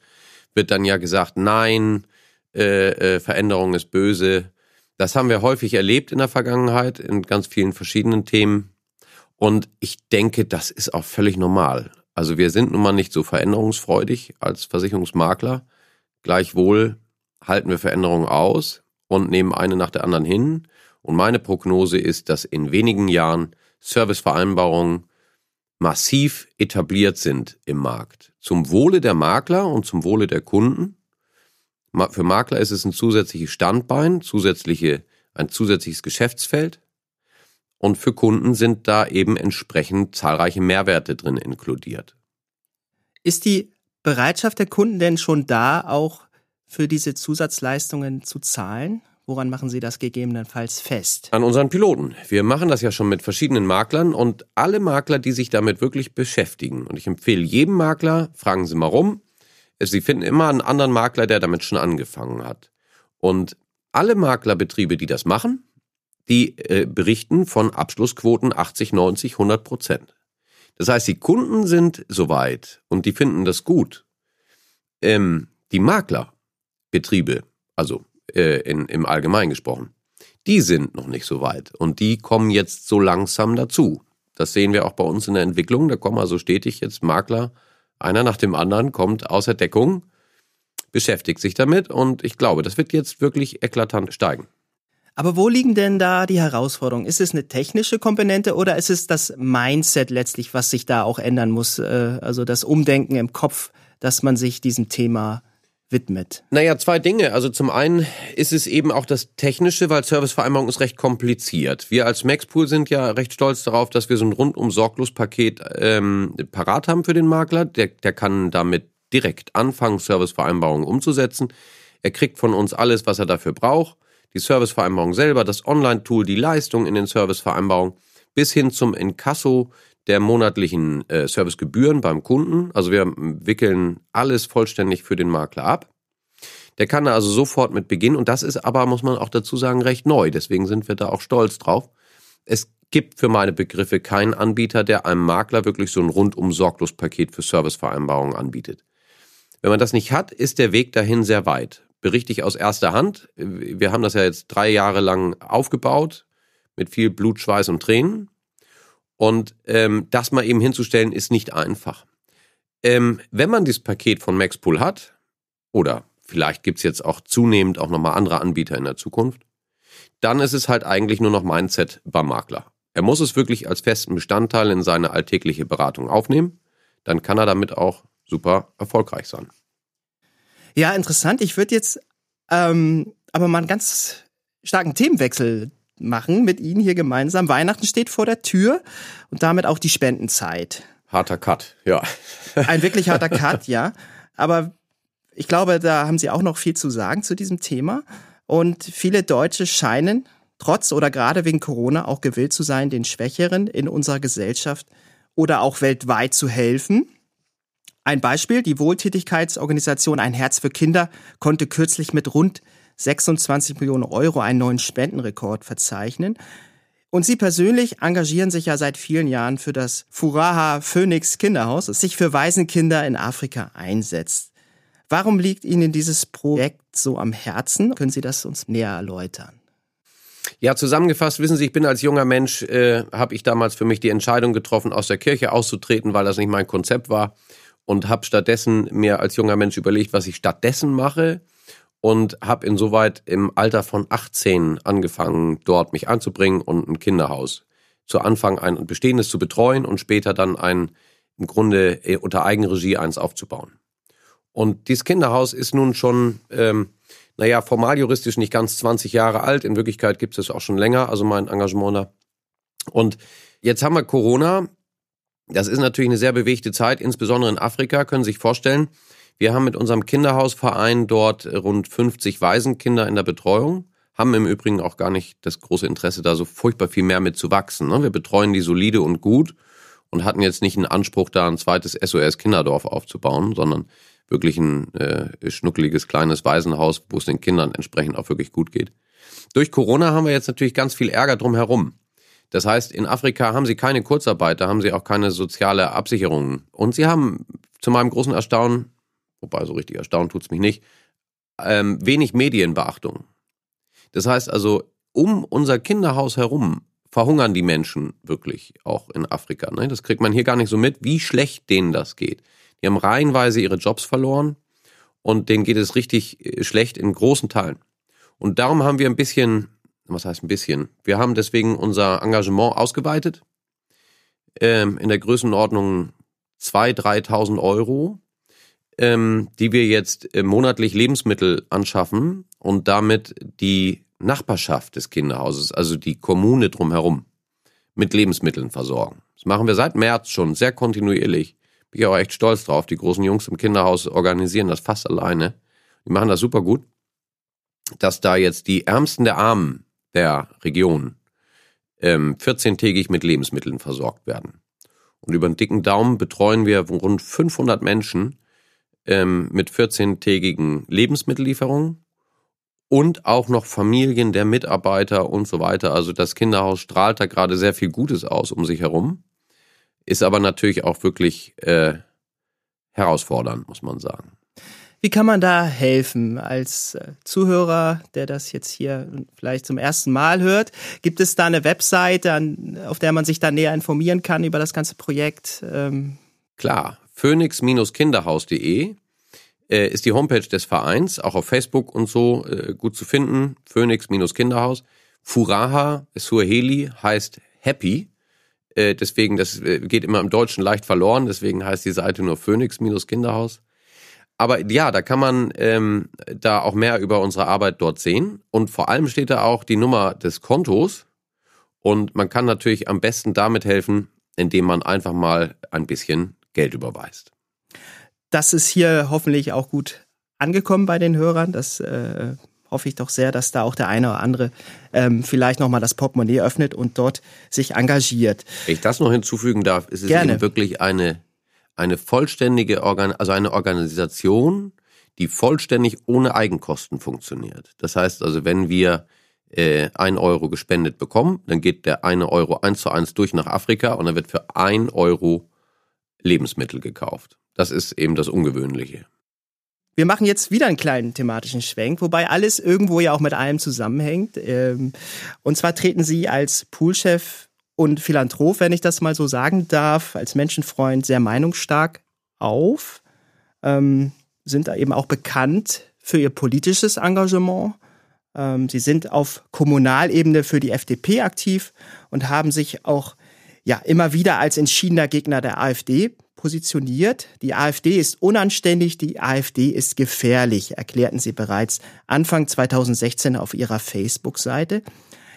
Wird dann ja gesagt, nein, äh, äh, Veränderung ist böse. Das haben wir häufig erlebt in der Vergangenheit in ganz vielen verschiedenen Themen. Und ich denke, das ist auch völlig normal. Also wir sind nun mal nicht so veränderungsfreudig als Versicherungsmakler. Gleichwohl halten wir Veränderungen aus und nehmen eine nach der anderen hin. Und meine Prognose ist, dass in wenigen Jahren Servicevereinbarungen massiv etabliert sind im Markt. Zum Wohle der Makler und zum Wohle der Kunden. Für Makler ist es ein zusätzliches Standbein, zusätzliche, ein zusätzliches Geschäftsfeld. Und für Kunden sind da eben entsprechend zahlreiche Mehrwerte drin inkludiert. Ist die Bereitschaft der Kunden denn schon da, auch für diese Zusatzleistungen zu zahlen? Woran machen Sie das gegebenenfalls fest? An unseren Piloten. Wir machen das ja schon mit verschiedenen Maklern und alle Makler, die sich damit wirklich beschäftigen. Und ich empfehle jedem Makler, fragen Sie mal rum. Sie finden immer einen anderen Makler, der damit schon angefangen hat. Und alle Maklerbetriebe, die das machen, die äh, berichten von Abschlussquoten 80, 90, 100 Prozent. Das heißt, die Kunden sind soweit und die finden das gut. Ähm, die Maklerbetriebe, also äh, in, im Allgemeinen gesprochen, die sind noch nicht so weit und die kommen jetzt so langsam dazu. Das sehen wir auch bei uns in der Entwicklung. Da kommen also stetig jetzt Makler, einer nach dem anderen kommt außer Deckung, beschäftigt sich damit und ich glaube, das wird jetzt wirklich eklatant steigen. Aber wo liegen denn da die Herausforderungen? Ist es eine technische Komponente oder ist es das Mindset letztlich, was sich da auch ändern muss? Äh, also das Umdenken im Kopf, dass man sich diesem Thema widmet? Naja, zwei Dinge. Also zum einen ist es eben auch das Technische, weil Servicevereinbarung ist recht kompliziert. Wir als Maxpool sind ja recht stolz darauf, dass wir so ein rundum sorglos Paket ähm, parat haben für den Makler. Der, der kann damit direkt anfangen, Servicevereinbarungen umzusetzen. Er kriegt von uns alles, was er dafür braucht die Servicevereinbarung selber, das Online-Tool, die Leistung in den Servicevereinbarungen, bis hin zum Inkasso der monatlichen äh, Servicegebühren beim Kunden. Also wir wickeln alles vollständig für den Makler ab. Der kann also sofort mit beginnen und das ist aber, muss man auch dazu sagen, recht neu. Deswegen sind wir da auch stolz drauf. Es gibt für meine Begriffe keinen Anbieter, der einem Makler wirklich so ein rundum sorglos Paket für Servicevereinbarungen anbietet. Wenn man das nicht hat, ist der Weg dahin sehr weit berichte ich aus erster Hand. Wir haben das ja jetzt drei Jahre lang aufgebaut mit viel Blut, Schweiß und Tränen. Und ähm, das mal eben hinzustellen, ist nicht einfach. Ähm, wenn man dieses Paket von Maxpool hat, oder vielleicht gibt's jetzt auch zunehmend auch nochmal andere Anbieter in der Zukunft, dann ist es halt eigentlich nur noch Mindset beim Makler. Er muss es wirklich als festen Bestandteil in seine alltägliche Beratung aufnehmen. Dann kann er damit auch super erfolgreich sein. Ja, interessant. Ich würde jetzt ähm, aber mal einen ganz starken Themenwechsel machen mit Ihnen hier gemeinsam. Weihnachten steht vor der Tür und damit auch die Spendenzeit. Harter Cut, ja. Ein wirklich harter Cut, ja. Aber ich glaube, da haben Sie auch noch viel zu sagen zu diesem Thema. Und viele Deutsche scheinen trotz oder gerade wegen Corona auch gewillt zu sein, den Schwächeren in unserer Gesellschaft oder auch weltweit zu helfen. Ein Beispiel, die Wohltätigkeitsorganisation Ein Herz für Kinder konnte kürzlich mit rund 26 Millionen Euro einen neuen Spendenrekord verzeichnen. Und Sie persönlich engagieren sich ja seit vielen Jahren für das Furaha Phoenix Kinderhaus, das sich für Waisenkinder in Afrika einsetzt. Warum liegt Ihnen dieses Projekt so am Herzen? Können Sie das uns näher erläutern? Ja, zusammengefasst wissen Sie, ich bin als junger Mensch, äh, habe ich damals für mich die Entscheidung getroffen, aus der Kirche auszutreten, weil das nicht mein Konzept war und habe stattdessen mir als junger Mensch überlegt, was ich stattdessen mache und habe insoweit im Alter von 18 angefangen, dort mich anzubringen und ein Kinderhaus zu Anfang ein bestehendes zu betreuen und später dann ein im Grunde äh, unter Eigenregie eins aufzubauen. Und dieses Kinderhaus ist nun schon, ähm, naja, formal juristisch nicht ganz 20 Jahre alt. In Wirklichkeit gibt es auch schon länger, also mein Engagement da. Und jetzt haben wir Corona das ist natürlich eine sehr bewegte Zeit, insbesondere in Afrika, können Sie sich vorstellen. Wir haben mit unserem Kinderhausverein dort rund 50 Waisenkinder in der Betreuung, haben im Übrigen auch gar nicht das große Interesse, da so furchtbar viel mehr mit zu wachsen. Ne? Wir betreuen die solide und gut und hatten jetzt nicht einen Anspruch, da ein zweites SOS-Kinderdorf aufzubauen, sondern wirklich ein äh, schnuckeliges kleines Waisenhaus, wo es den Kindern entsprechend auch wirklich gut geht. Durch Corona haben wir jetzt natürlich ganz viel Ärger drumherum. Das heißt, in Afrika haben sie keine Kurzarbeit, da haben sie auch keine soziale Absicherung. Und sie haben zu meinem großen Erstaunen, wobei so richtig erstaunt tut's mich nicht, ähm, wenig Medienbeachtung. Das heißt also, um unser Kinderhaus herum verhungern die Menschen wirklich auch in Afrika. Ne? Das kriegt man hier gar nicht so mit, wie schlecht denen das geht. Die haben reihenweise ihre Jobs verloren und denen geht es richtig äh, schlecht in großen Teilen. Und darum haben wir ein bisschen was heißt ein bisschen? Wir haben deswegen unser Engagement ausgeweitet ähm, in der Größenordnung 2.000, 3.000 Euro, ähm, die wir jetzt äh, monatlich Lebensmittel anschaffen und damit die Nachbarschaft des Kinderhauses, also die Kommune drumherum, mit Lebensmitteln versorgen. Das machen wir seit März schon sehr kontinuierlich. Bin ich auch echt stolz drauf. Die großen Jungs im Kinderhaus organisieren das fast alleine. Die machen das super gut. Dass da jetzt die Ärmsten der Armen der Region ähm, 14-tägig mit Lebensmitteln versorgt werden. Und über einen dicken Daumen betreuen wir rund 500 Menschen ähm, mit 14-tägigen Lebensmittellieferungen und auch noch Familien der Mitarbeiter und so weiter. Also das Kinderhaus strahlt da gerade sehr viel Gutes aus um sich herum. ist aber natürlich auch wirklich äh, herausfordernd, muss man sagen. Wie kann man da helfen als äh, Zuhörer, der das jetzt hier vielleicht zum ersten Mal hört? Gibt es da eine Webseite, auf der man sich da näher informieren kann über das ganze Projekt? Ähm Klar, phoenix-kinderhaus.de äh, ist die Homepage des Vereins, auch auf Facebook und so äh, gut zu finden. Phoenix-Kinderhaus. Furaha, Suaheli heißt Happy. deswegen, das geht immer im Deutschen leicht verloren, deswegen heißt die Seite nur Phoenix-Kinderhaus aber ja, da kann man ähm, da auch mehr über unsere Arbeit dort sehen. Und vor allem steht da auch die Nummer des Kontos. Und man kann natürlich am besten damit helfen, indem man einfach mal ein bisschen Geld überweist. Das ist hier hoffentlich auch gut angekommen bei den Hörern. Das äh, hoffe ich doch sehr, dass da auch der eine oder andere ähm, vielleicht nochmal das Portemonnaie öffnet und dort sich engagiert. Wenn ich das noch hinzufügen darf, ist es Gerne. eben wirklich eine eine vollständige Organ also eine Organisation, die vollständig ohne Eigenkosten funktioniert. Das heißt also, wenn wir äh, ein Euro gespendet bekommen, dann geht der eine Euro eins zu eins durch nach Afrika und dann wird für ein Euro Lebensmittel gekauft. Das ist eben das Ungewöhnliche. Wir machen jetzt wieder einen kleinen thematischen Schwenk, wobei alles irgendwo ja auch mit allem zusammenhängt. Ähm, und zwar treten Sie als Poolchef und Philanthrop, wenn ich das mal so sagen darf, als Menschenfreund sehr meinungsstark auf, ähm, sind da eben auch bekannt für ihr politisches Engagement. Ähm, sie sind auf Kommunalebene für die FDP aktiv und haben sich auch ja immer wieder als entschiedener Gegner der AfD positioniert. Die AfD ist unanständig, die AfD ist gefährlich, erklärten sie bereits Anfang 2016 auf ihrer Facebook-Seite.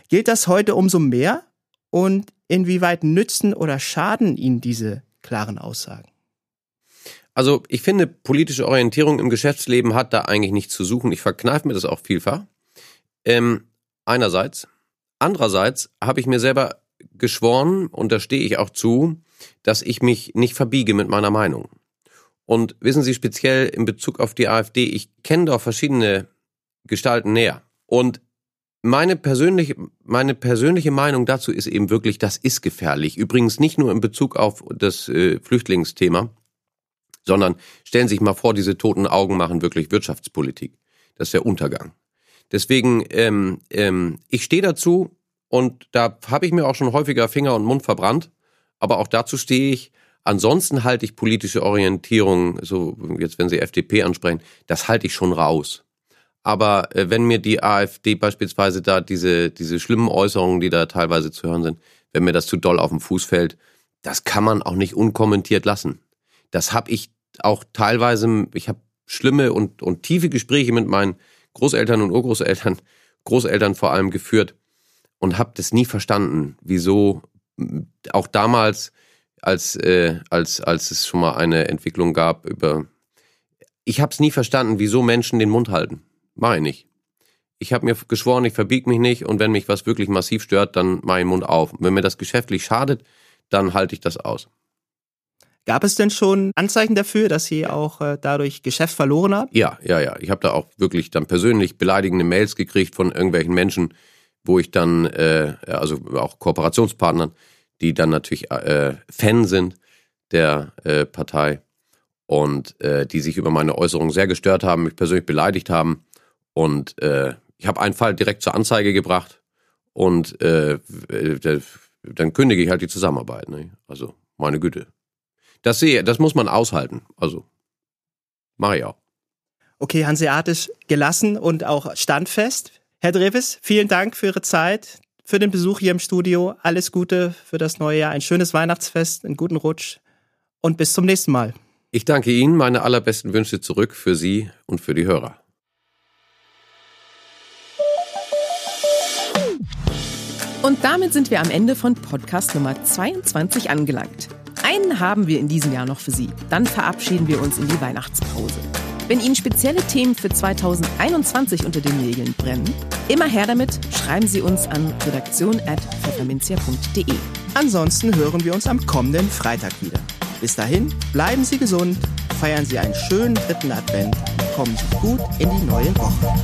Gilt das heute umso mehr? Und inwieweit nützen oder schaden Ihnen diese klaren Aussagen? Also ich finde, politische Orientierung im Geschäftsleben hat da eigentlich nichts zu suchen. Ich verkneife mir das auch vielfach. Ähm, einerseits. Andererseits habe ich mir selber geschworen, und da stehe ich auch zu, dass ich mich nicht verbiege mit meiner Meinung. Und wissen Sie speziell in Bezug auf die AfD, ich kenne doch verschiedene Gestalten näher. Und meine persönliche, meine persönliche Meinung dazu ist eben wirklich, das ist gefährlich. Übrigens nicht nur in Bezug auf das äh, Flüchtlingsthema, sondern stellen Sie sich mal vor, diese toten Augen machen wirklich Wirtschaftspolitik. Das ist der Untergang. Deswegen, ähm, ähm, ich stehe dazu und da habe ich mir auch schon häufiger Finger und Mund verbrannt, aber auch dazu stehe ich. Ansonsten halte ich politische Orientierung, so jetzt wenn Sie FDP ansprechen, das halte ich schon raus. Aber äh, wenn mir die AfD beispielsweise da diese, diese schlimmen Äußerungen, die da teilweise zu hören sind, wenn mir das zu doll auf den Fuß fällt, das kann man auch nicht unkommentiert lassen. Das habe ich auch teilweise, ich habe schlimme und, und tiefe Gespräche mit meinen Großeltern und Urgroßeltern, Großeltern vor allem geführt und habe das nie verstanden, wieso auch damals, als, äh, als, als es schon mal eine Entwicklung gab über... Ich habe es nie verstanden, wieso Menschen den Mund halten. Mach ich nicht. Ich habe mir geschworen, ich verbieg mich nicht und wenn mich was wirklich massiv stört, dann mach ich den Mund auf. wenn mir das geschäftlich schadet, dann halte ich das aus. Gab es denn schon Anzeichen dafür, dass Sie auch äh, dadurch Geschäft verloren haben? Ja, ja, ja. Ich habe da auch wirklich dann persönlich beleidigende Mails gekriegt von irgendwelchen Menschen, wo ich dann, äh, also auch Kooperationspartnern, die dann natürlich äh, Fan sind der äh, Partei und äh, die sich über meine Äußerungen sehr gestört haben, mich persönlich beleidigt haben und äh, ich habe einen Fall direkt zur Anzeige gebracht und äh, dann kündige ich halt die Zusammenarbeit. Ne? Also meine Güte. Das sehe, das muss man aushalten. Also mache ich auch. Okay, hanseatisch gelassen und auch standfest. Herr Dreves, vielen Dank für Ihre Zeit, für den Besuch hier im Studio. Alles Gute für das neue Jahr, ein schönes Weihnachtsfest, einen guten Rutsch und bis zum nächsten Mal. Ich danke Ihnen, meine allerbesten Wünsche zurück für Sie und für die Hörer. Und damit sind wir am Ende von Podcast Nummer 22 angelangt. Einen haben wir in diesem Jahr noch für Sie. Dann verabschieden wir uns in die Weihnachtspause. Wenn Ihnen spezielle Themen für 2021 unter den Nägeln brennen, immer her damit, schreiben Sie uns an redaktion.pfefferminzia.de. Ansonsten hören wir uns am kommenden Freitag wieder. Bis dahin, bleiben Sie gesund, feiern Sie einen schönen dritten Advent und kommen Sie gut in die neue Woche.